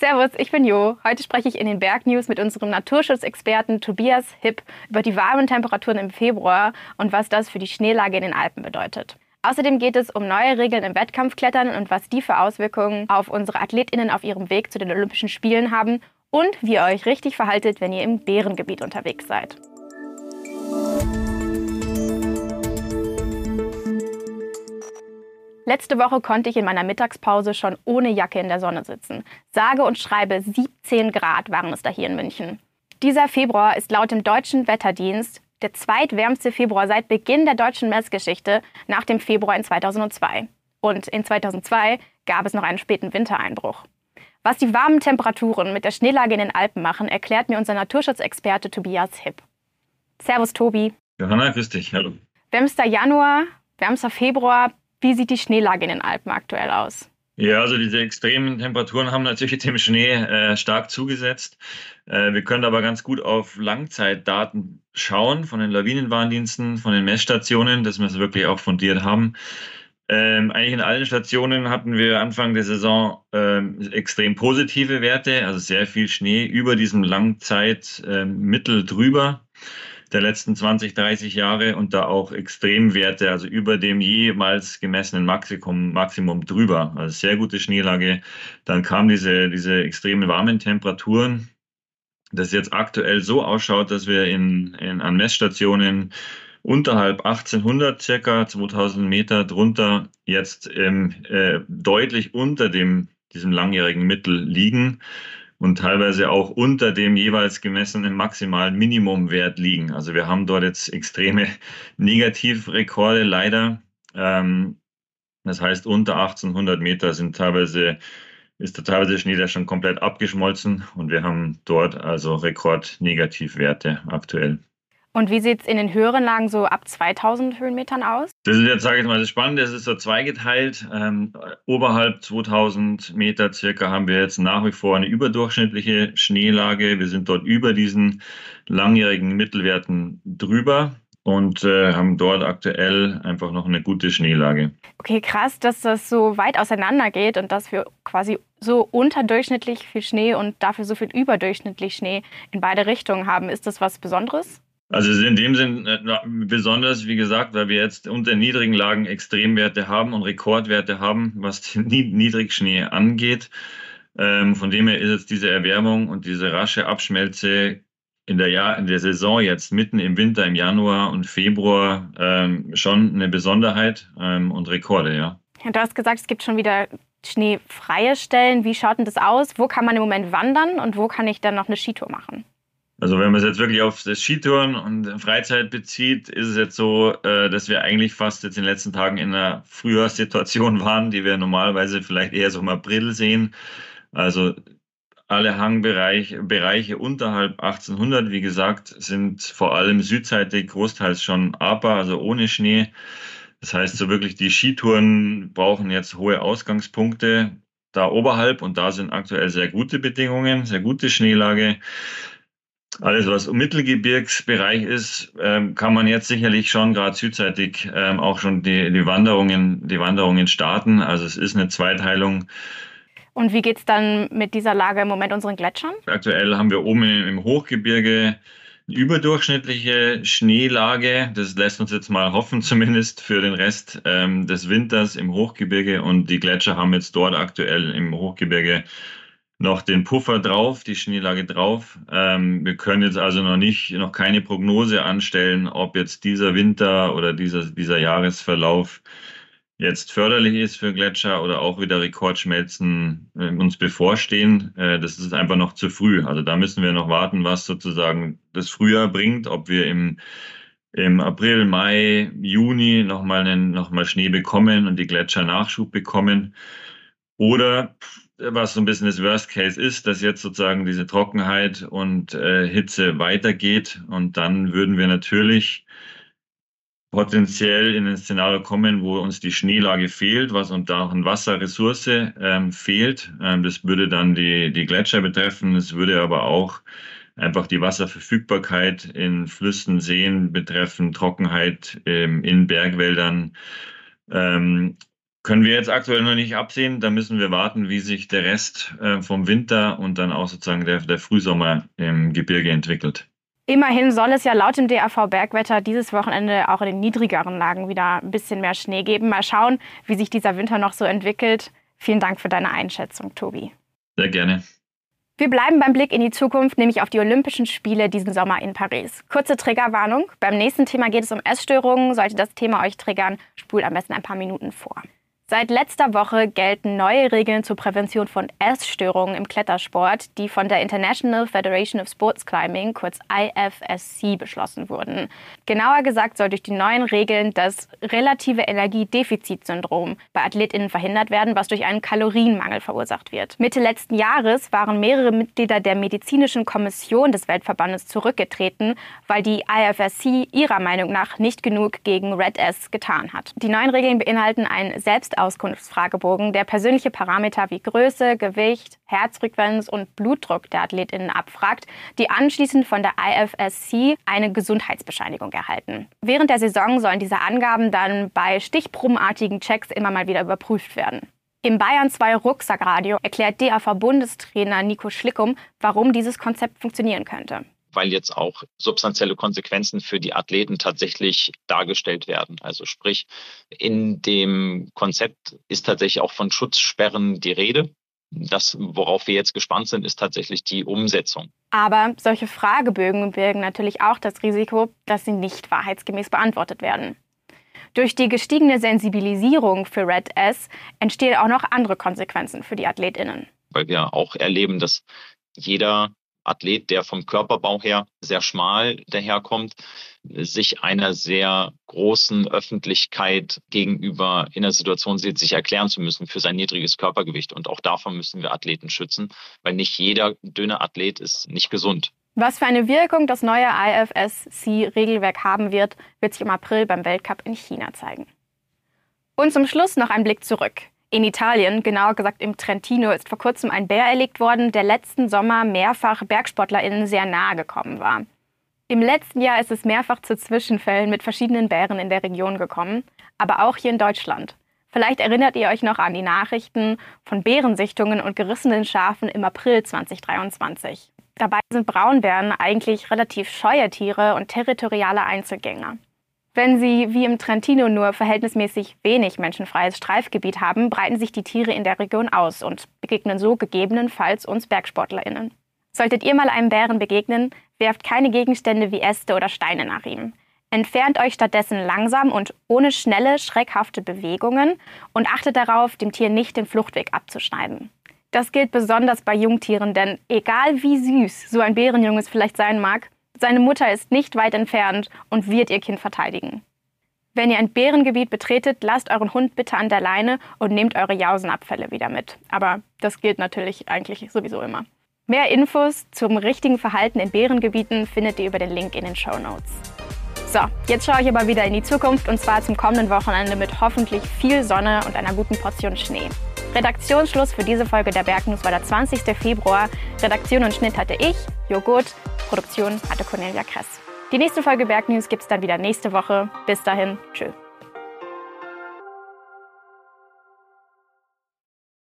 Servus, ich bin Jo. Heute spreche ich in den Bergnews mit unserem Naturschutzexperten Tobias Hipp über die warmen Temperaturen im Februar und was das für die Schneelage in den Alpen bedeutet. Außerdem geht es um neue Regeln im Wettkampfklettern und was die für Auswirkungen auf unsere AthletInnen auf ihrem Weg zu den Olympischen Spielen haben und wie ihr euch richtig verhaltet, wenn ihr im Bärengebiet unterwegs seid. Letzte Woche konnte ich in meiner Mittagspause schon ohne Jacke in der Sonne sitzen. Sage und schreibe 17 Grad waren es da hier in München. Dieser Februar ist laut dem deutschen Wetterdienst der zweitwärmste Februar seit Beginn der deutschen Messgeschichte nach dem Februar in 2002. Und in 2002 gab es noch einen späten Wintereinbruch. Was die warmen Temperaturen mit der Schneelage in den Alpen machen, erklärt mir unser Naturschutzexperte Tobias Hipp. Servus Tobi. Johanna, grüß dich. Hallo. Wärmster Januar, wärmster Februar. Wie sieht die Schneelage in den Alpen aktuell aus? Ja, also diese extremen Temperaturen haben natürlich dem Schnee äh, stark zugesetzt. Äh, wir können aber ganz gut auf Langzeitdaten schauen von den Lawinenwarndiensten, von den Messstationen, dass wir es wirklich auch fundiert haben. Ähm, eigentlich in allen Stationen hatten wir Anfang der Saison ähm, extrem positive Werte, also sehr viel Schnee über diesem Langzeitmittel ähm, drüber der letzten 20, 30 Jahre und da auch Extremwerte, also über dem jemals gemessenen Maximum, Maximum drüber. Also sehr gute Schneelage. Dann kamen diese, diese extremen warmen Temperaturen, das jetzt aktuell so ausschaut, dass wir in, in, an Messstationen unterhalb 1800 circa 2000 Meter drunter jetzt ähm, äh, deutlich unter dem diesem langjährigen Mittel liegen und teilweise auch unter dem jeweils gemessenen maximalen Minimumwert liegen. Also wir haben dort jetzt extreme Negativrekorde leider. Ähm, das heißt, unter 1800 Meter sind teilweise, ist der teilweise Schnee da schon komplett abgeschmolzen und wir haben dort also Rekordnegativwerte aktuell. Und wie sieht es in den höheren Lagen so ab 2000 Höhenmetern aus? Das ist jetzt, sage ich mal, das Spannende. Es ist so zweigeteilt. Ähm, oberhalb 2000 Meter circa haben wir jetzt nach wie vor eine überdurchschnittliche Schneelage. Wir sind dort über diesen langjährigen Mittelwerten drüber und äh, haben dort aktuell einfach noch eine gute Schneelage. Okay, krass, dass das so weit auseinander geht und dass wir quasi so unterdurchschnittlich viel Schnee und dafür so viel überdurchschnittlich Schnee in beide Richtungen haben. Ist das was Besonderes? Also in dem Sinn äh, besonders, wie gesagt, weil wir jetzt unter niedrigen Lagen Extremwerte haben und Rekordwerte haben, was den Niedrigschnee angeht. Ähm, von dem her ist jetzt diese Erwärmung und diese rasche Abschmelze in der, Jahr, in der Saison jetzt mitten im Winter, im Januar und Februar ähm, schon eine Besonderheit ähm, und Rekorde, ja. ja. Du hast gesagt, es gibt schon wieder schneefreie Stellen. Wie schaut denn das aus? Wo kann man im Moment wandern und wo kann ich dann noch eine Skitour machen? Also wenn man es jetzt wirklich auf das Skitouren und Freizeit bezieht, ist es jetzt so, äh, dass wir eigentlich fast jetzt in den letzten Tagen in einer Frühjahrssituation waren, die wir normalerweise vielleicht eher so im April sehen. Also alle Hangbereiche Bereiche unterhalb 1800, wie gesagt, sind vor allem südseitig großteils schon APA, also ohne Schnee. Das heißt, so wirklich die Skitouren brauchen jetzt hohe Ausgangspunkte da oberhalb und da sind aktuell sehr gute Bedingungen, sehr gute Schneelage. Alles, was im Mittelgebirgsbereich ist, ähm, kann man jetzt sicherlich schon gerade südseitig ähm, auch schon die, die, Wanderungen, die Wanderungen starten. Also es ist eine Zweiteilung. Und wie geht es dann mit dieser Lage im Moment unseren Gletschern? Aktuell haben wir oben im Hochgebirge eine überdurchschnittliche Schneelage. Das lässt uns jetzt mal hoffen, zumindest für den Rest ähm, des Winters im Hochgebirge. Und die Gletscher haben jetzt dort aktuell im Hochgebirge noch den Puffer drauf, die Schneelage drauf. Ähm, wir können jetzt also noch nicht, noch keine Prognose anstellen, ob jetzt dieser Winter oder dieser, dieser Jahresverlauf jetzt förderlich ist für Gletscher oder auch wieder Rekordschmelzen äh, uns bevorstehen. Äh, das ist einfach noch zu früh. Also da müssen wir noch warten, was sozusagen das Frühjahr bringt, ob wir im im April, Mai, Juni nochmal noch Schnee bekommen und die Gletscher Nachschub bekommen. Oder was so ein bisschen das Worst Case ist, dass jetzt sozusagen diese Trockenheit und äh, Hitze weitergeht und dann würden wir natürlich potenziell in ein Szenario kommen, wo uns die Schneelage fehlt, was und da auch eine Wasserressource ähm, fehlt. Ähm, das würde dann die, die Gletscher betreffen. Es würde aber auch einfach die Wasserverfügbarkeit in Flüssen, Seen betreffen, Trockenheit ähm, in Bergwäldern. Ähm, Können wir jetzt aktuell noch nicht absehen. Da müssen wir warten, wie sich der Rest äh, vom Winter und dann auch sozusagen der, der Frühsommer im Gebirge entwickelt. Immerhin soll es ja laut dem DAV Bergwetter dieses Wochenende auch in den niedrigeren Lagen wieder ein bisschen mehr Schnee geben. Mal schauen, wie sich dieser Winter noch so entwickelt. Vielen Dank für deine Einschätzung, Tobi. Sehr gerne. Wir bleiben beim Blick in die Zukunft, nämlich auf die Olympischen Spiele diesen Sommer in Paris. Kurze Triggerwarnung. Beim nächsten Thema geht es um Essstörungen. Sollte das Thema euch triggern, spult am besten ein paar Minuten vor. Seit letzter Woche gelten neue Regeln zur Prävention von Essstörungen im Klettersport, die von der International Federation of Sports Climbing, kurz IFSC, beschlossen wurden. Genauer gesagt soll durch die neuen Regeln das relative Energiedefizitsyndrom bei AthletInnen verhindert werden, was durch einen Kalorienmangel verursacht wird. Mitte letzten Jahres waren mehrere Mitglieder der medizinischen Kommission des Weltverbandes zurückgetreten, weil die IFSC ihrer Meinung nach nicht genug gegen Red S getan hat. Die neuen Regeln beinhalten ein selbst Auskunftsfragebogen, der persönliche Parameter wie Größe, Gewicht, Herzfrequenz und Blutdruck der AthletInnen abfragt, die anschließend von der IFSC eine Gesundheitsbescheinigung erhalten. Während der Saison sollen diese Angaben dann bei stichprobenartigen Checks immer mal wieder überprüft werden. Im Bayern 2 Rucksackradio erklärt DAV-Bundestrainer Nico Schlickum, warum dieses Konzept funktionieren könnte weil jetzt auch substanzielle Konsequenzen für die Athleten tatsächlich dargestellt werden. Also sprich, in dem Konzept ist tatsächlich auch von Schutzsperren die Rede. Das, worauf wir jetzt gespannt sind, ist tatsächlich die Umsetzung. Aber solche Fragebögen birgen natürlich auch das Risiko, dass sie nicht wahrheitsgemäß beantwortet werden. Durch die gestiegene Sensibilisierung für Red S entstehen auch noch andere Konsequenzen für die AthletInnen. Weil wir auch erleben, dass jeder Athlet, der vom Körperbau her sehr schmal daherkommt, sich einer sehr großen Öffentlichkeit gegenüber in der Situation sieht, sich erklären zu müssen für sein niedriges Körpergewicht. Und auch davon müssen wir Athleten schützen, weil nicht jeder dünne Athlet ist nicht gesund. Was für eine Wirkung das neue IFSC-Regelwerk haben wird, wird sich im April beim Weltcup in China zeigen. Und zum Schluss noch ein Blick zurück. In Italien, genauer gesagt im Trentino, ist vor kurzem ein Bär erlegt worden, der letzten Sommer mehrfach BergsportlerInnen sehr nahe gekommen war. Im letzten Jahr ist es mehrfach zu Zwischenfällen mit verschiedenen Bären in der Region gekommen, aber auch hier in Deutschland. Vielleicht erinnert ihr euch noch an die Nachrichten von Bärensichtungen und gerissenen Schafen im April 2023. Dabei sind Braunbären eigentlich relativ scheue Tiere und territoriale Einzelgänger. Wenn sie wie im Trentino nur verhältnismäßig wenig menschenfreies Streifgebiet haben, breiten sich die Tiere in der Region aus und begegnen so gegebenenfalls uns BergsportlerInnen. Solltet ihr mal einem Bären begegnen, werft keine Gegenstände wie Äste oder Steine nach ihm. Entfernt euch stattdessen langsam und ohne schnelle, schreckhafte Bewegungen und achtet darauf, dem Tier nicht den Fluchtweg abzuschneiden. Das gilt besonders bei Jungtieren, denn egal wie süß so ein Bärenjunges vielleicht sein mag, seine Mutter ist nicht weit entfernt und wird ihr Kind verteidigen. Wenn ihr ein Bärengebiet betretet, lasst euren Hund bitte an der Leine und nehmt eure Jausenabfälle wieder mit. Aber das gilt natürlich eigentlich sowieso immer. Mehr Infos zum richtigen Verhalten in Bärengebieten findet ihr über den Link in den Show Notes. So, jetzt schaue ich aber wieder in die Zukunft und zwar zum kommenden Wochenende mit hoffentlich viel Sonne und einer guten Portion Schnee. Redaktionsschluss für diese Folge der Bergnews war der 20. Februar. Redaktion und Schnitt hatte ich, Joghurt. Produktion hatte Cornelia Kress. Die nächste Folge Bergnews gibt es dann wieder nächste Woche. Bis dahin, tschüss.